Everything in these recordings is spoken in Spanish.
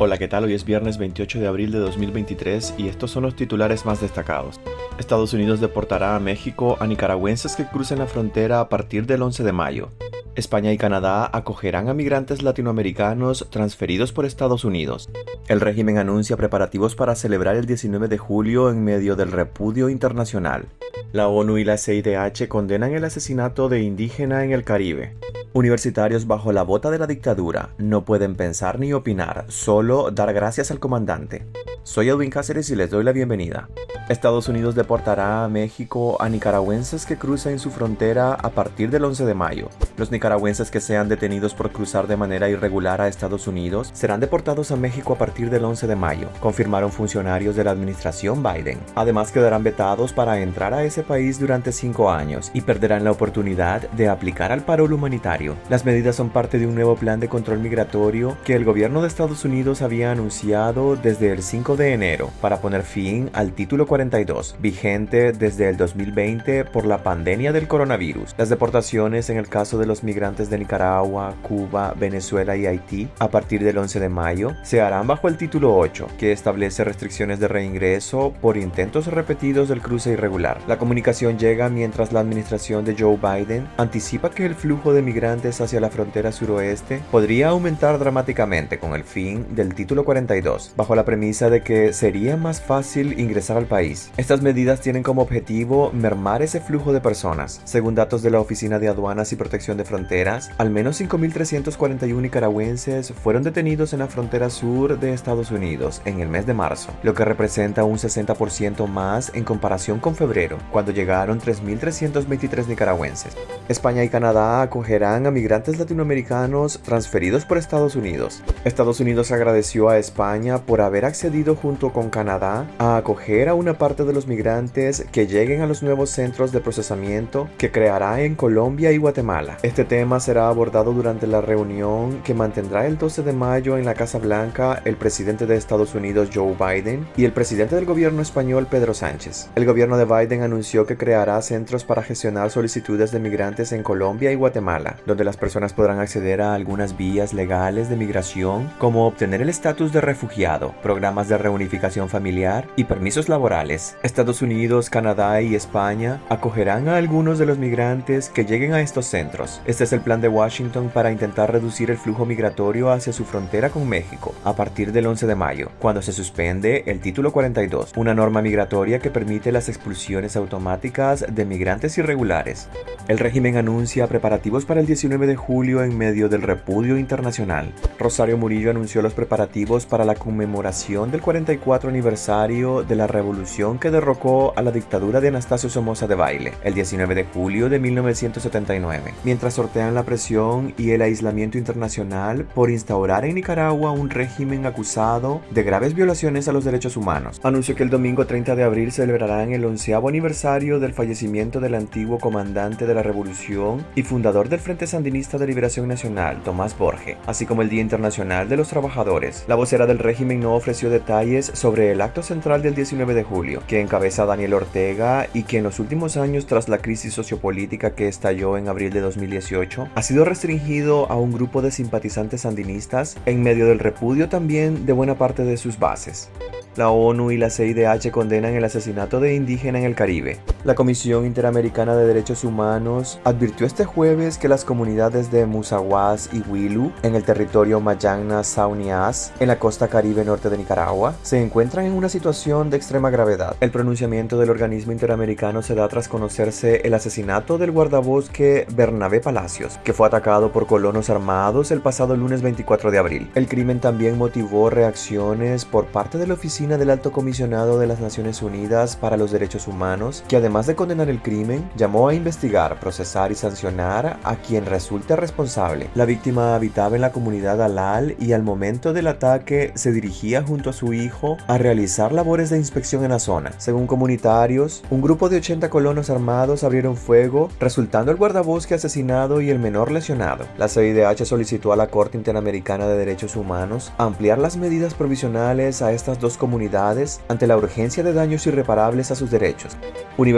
Hola, ¿qué tal? Hoy es viernes 28 de abril de 2023 y estos son los titulares más destacados. Estados Unidos deportará a México a nicaragüenses que crucen la frontera a partir del 11 de mayo. España y Canadá acogerán a migrantes latinoamericanos transferidos por Estados Unidos. El régimen anuncia preparativos para celebrar el 19 de julio en medio del repudio internacional. La ONU y la CIDH condenan el asesinato de indígena en el Caribe. Universitarios bajo la bota de la dictadura no pueden pensar ni opinar, solo dar gracias al comandante. Soy Edwin Cáceres y les doy la bienvenida. Estados Unidos deportará a México a nicaragüenses que crucen su frontera a partir del 11 de mayo. Los nicaragüenses que sean detenidos por cruzar de manera irregular a Estados Unidos serán deportados a México a partir del 11 de mayo, confirmaron funcionarios de la administración Biden. Además quedarán vetados para entrar a ese país durante cinco años y perderán la oportunidad de aplicar al parol humanitario. Las medidas son parte de un nuevo plan de control migratorio que el gobierno de Estados Unidos había anunciado desde el 5 de enero para poner fin al título 42, vigente desde el 2020 por la pandemia del coronavirus. Las deportaciones en el caso de los migrantes de Nicaragua, Cuba, Venezuela y Haití a partir del 11 de mayo se harán bajo el título 8, que establece restricciones de reingreso por intentos repetidos del cruce irregular. La comunicación llega mientras la administración de Joe Biden anticipa que el flujo de migrantes hacia la frontera suroeste podría aumentar dramáticamente con el fin del título 42, bajo la premisa de que sería más fácil ingresar al país estas medidas tienen como objetivo mermar ese flujo de personas. Según datos de la Oficina de Aduanas y Protección de Fronteras, al menos 5.341 nicaragüenses fueron detenidos en la frontera sur de Estados Unidos en el mes de marzo, lo que representa un 60% más en comparación con febrero, cuando llegaron 3.323 nicaragüenses. España y Canadá acogerán a migrantes latinoamericanos transferidos por Estados Unidos. Estados Unidos agradeció a España por haber accedido junto con Canadá a acoger a una parte de los migrantes que lleguen a los nuevos centros de procesamiento que creará en Colombia y Guatemala. Este tema será abordado durante la reunión que mantendrá el 12 de mayo en la Casa Blanca el presidente de Estados Unidos Joe Biden y el presidente del gobierno español Pedro Sánchez. El gobierno de Biden anunció que creará centros para gestionar solicitudes de migrantes en Colombia y Guatemala, donde las personas podrán acceder a algunas vías legales de migración como obtener el estatus de refugiado, programas de reunificación familiar y permisos laborales Estados Unidos, Canadá y España acogerán a algunos de los migrantes que lleguen a estos centros. Este es el plan de Washington para intentar reducir el flujo migratorio hacia su frontera con México a partir del 11 de mayo, cuando se suspende el Título 42, una norma migratoria que permite las expulsiones automáticas de migrantes irregulares. El régimen anuncia preparativos para el 19 de julio en medio del repudio internacional. Rosario Murillo anunció los preparativos para la conmemoración del 44 aniversario de la Revolución que derrocó a la dictadura de Anastasio Somoza de Baile el 19 de julio de 1979, mientras sortean la presión y el aislamiento internacional por instaurar en Nicaragua un régimen acusado de graves violaciones a los derechos humanos. Anunció que el domingo 30 de abril celebrarán el onceavo aniversario del fallecimiento del antiguo comandante de la revolución y fundador del Frente Sandinista de Liberación Nacional, Tomás Borge, así como el Día Internacional de los Trabajadores. La vocera del régimen no ofreció detalles sobre el acto central del 19 de julio que encabeza Daniel Ortega y que en los últimos años tras la crisis sociopolítica que estalló en abril de 2018, ha sido restringido a un grupo de simpatizantes sandinistas en medio del repudio también de buena parte de sus bases. La ONU y la CIDH condenan el asesinato de indígena en el Caribe. La Comisión Interamericana de Derechos Humanos advirtió este jueves que las comunidades de Musaguas y Huilu, en el territorio Mayagna Saunias, en la costa caribe norte de Nicaragua, se encuentran en una situación de extrema gravedad. El pronunciamiento del organismo interamericano se da tras conocerse el asesinato del guardabosque Bernabé Palacios, que fue atacado por colonos armados el pasado lunes 24 de abril. El crimen también motivó reacciones por parte de la oficina del Alto Comisionado de las Naciones Unidas para los Derechos Humanos, que además de condenar el crimen, llamó a investigar, procesar y sancionar a quien resulte responsable. La víctima habitaba en la comunidad Alal y al momento del ataque se dirigía junto a su hijo a realizar labores de inspección en la zona. Según comunitarios, un grupo de 80 colonos armados abrieron fuego, resultando el guardabosque asesinado y el menor lesionado. La CIDH solicitó a la Corte Interamericana de Derechos Humanos ampliar las medidas provisionales a estas dos comunidades ante la urgencia de daños irreparables a sus derechos.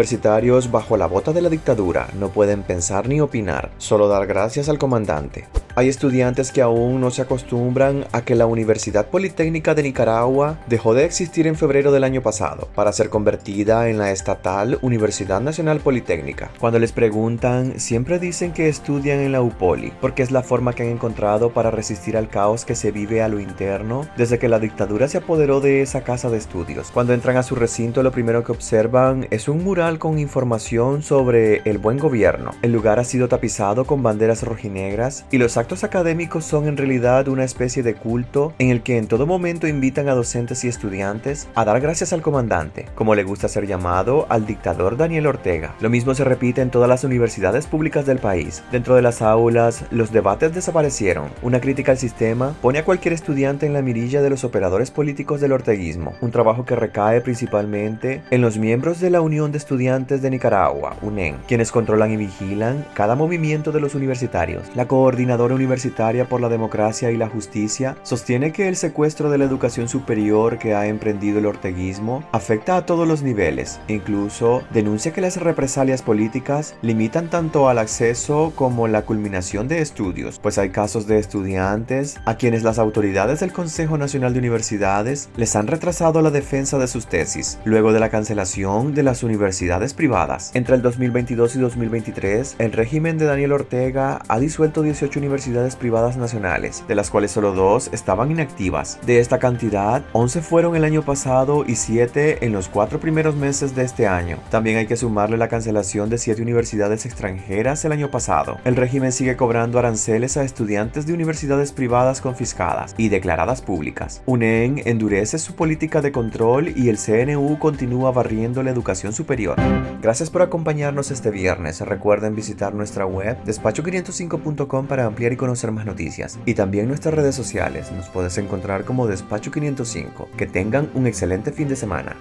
Universitarios bajo la bota de la dictadura no pueden pensar ni opinar, solo dar gracias al comandante. Hay estudiantes que aún no se acostumbran a que la Universidad Politécnica de Nicaragua dejó de existir en febrero del año pasado para ser convertida en la estatal Universidad Nacional Politécnica. Cuando les preguntan, siempre dicen que estudian en la UPOLI, porque es la forma que han encontrado para resistir al caos que se vive a lo interno desde que la dictadura se apoderó de esa casa de estudios. Cuando entran a su recinto, lo primero que observan es un mural con información sobre el buen gobierno. El lugar ha sido tapizado con banderas rojinegras y los actos académicos son en realidad una especie de culto en el que en todo momento invitan a docentes y estudiantes a dar gracias al comandante, como le gusta ser llamado al dictador Daniel Ortega. Lo mismo se repite en todas las universidades públicas del país. Dentro de las aulas, los debates desaparecieron. Una crítica al sistema pone a cualquier estudiante en la mirilla de los operadores políticos del orteguismo, un trabajo que recae principalmente en los miembros de la Unión de Estudiantes de Nicaragua, UNEN, quienes controlan y vigilan cada movimiento de los universitarios. La coordinadora Universitaria por la Democracia y la Justicia sostiene que el secuestro de la educación superior que ha emprendido el orteguismo afecta a todos los niveles. Incluso denuncia que las represalias políticas limitan tanto al acceso como la culminación de estudios, pues hay casos de estudiantes a quienes las autoridades del Consejo Nacional de Universidades les han retrasado la defensa de sus tesis, luego de la cancelación de las universidades privadas. Entre el 2022 y 2023, el régimen de Daniel Ortega ha disuelto 18 universidades privadas nacionales, de las cuales solo dos estaban inactivas. De esta cantidad, 11 fueron el año pasado y 7 en los cuatro primeros meses de este año. También hay que sumarle la cancelación de 7 universidades extranjeras el año pasado. El régimen sigue cobrando aranceles a estudiantes de universidades privadas confiscadas y declaradas públicas. UNEN endurece su política de control y el CNU continúa barriendo la educación superior. Gracias por acompañarnos este viernes. Recuerden visitar nuestra web despacho505.com para ampliar conocer más noticias. Y también nuestras redes sociales. Nos puedes encontrar como Despacho 505. Que tengan un excelente fin de semana.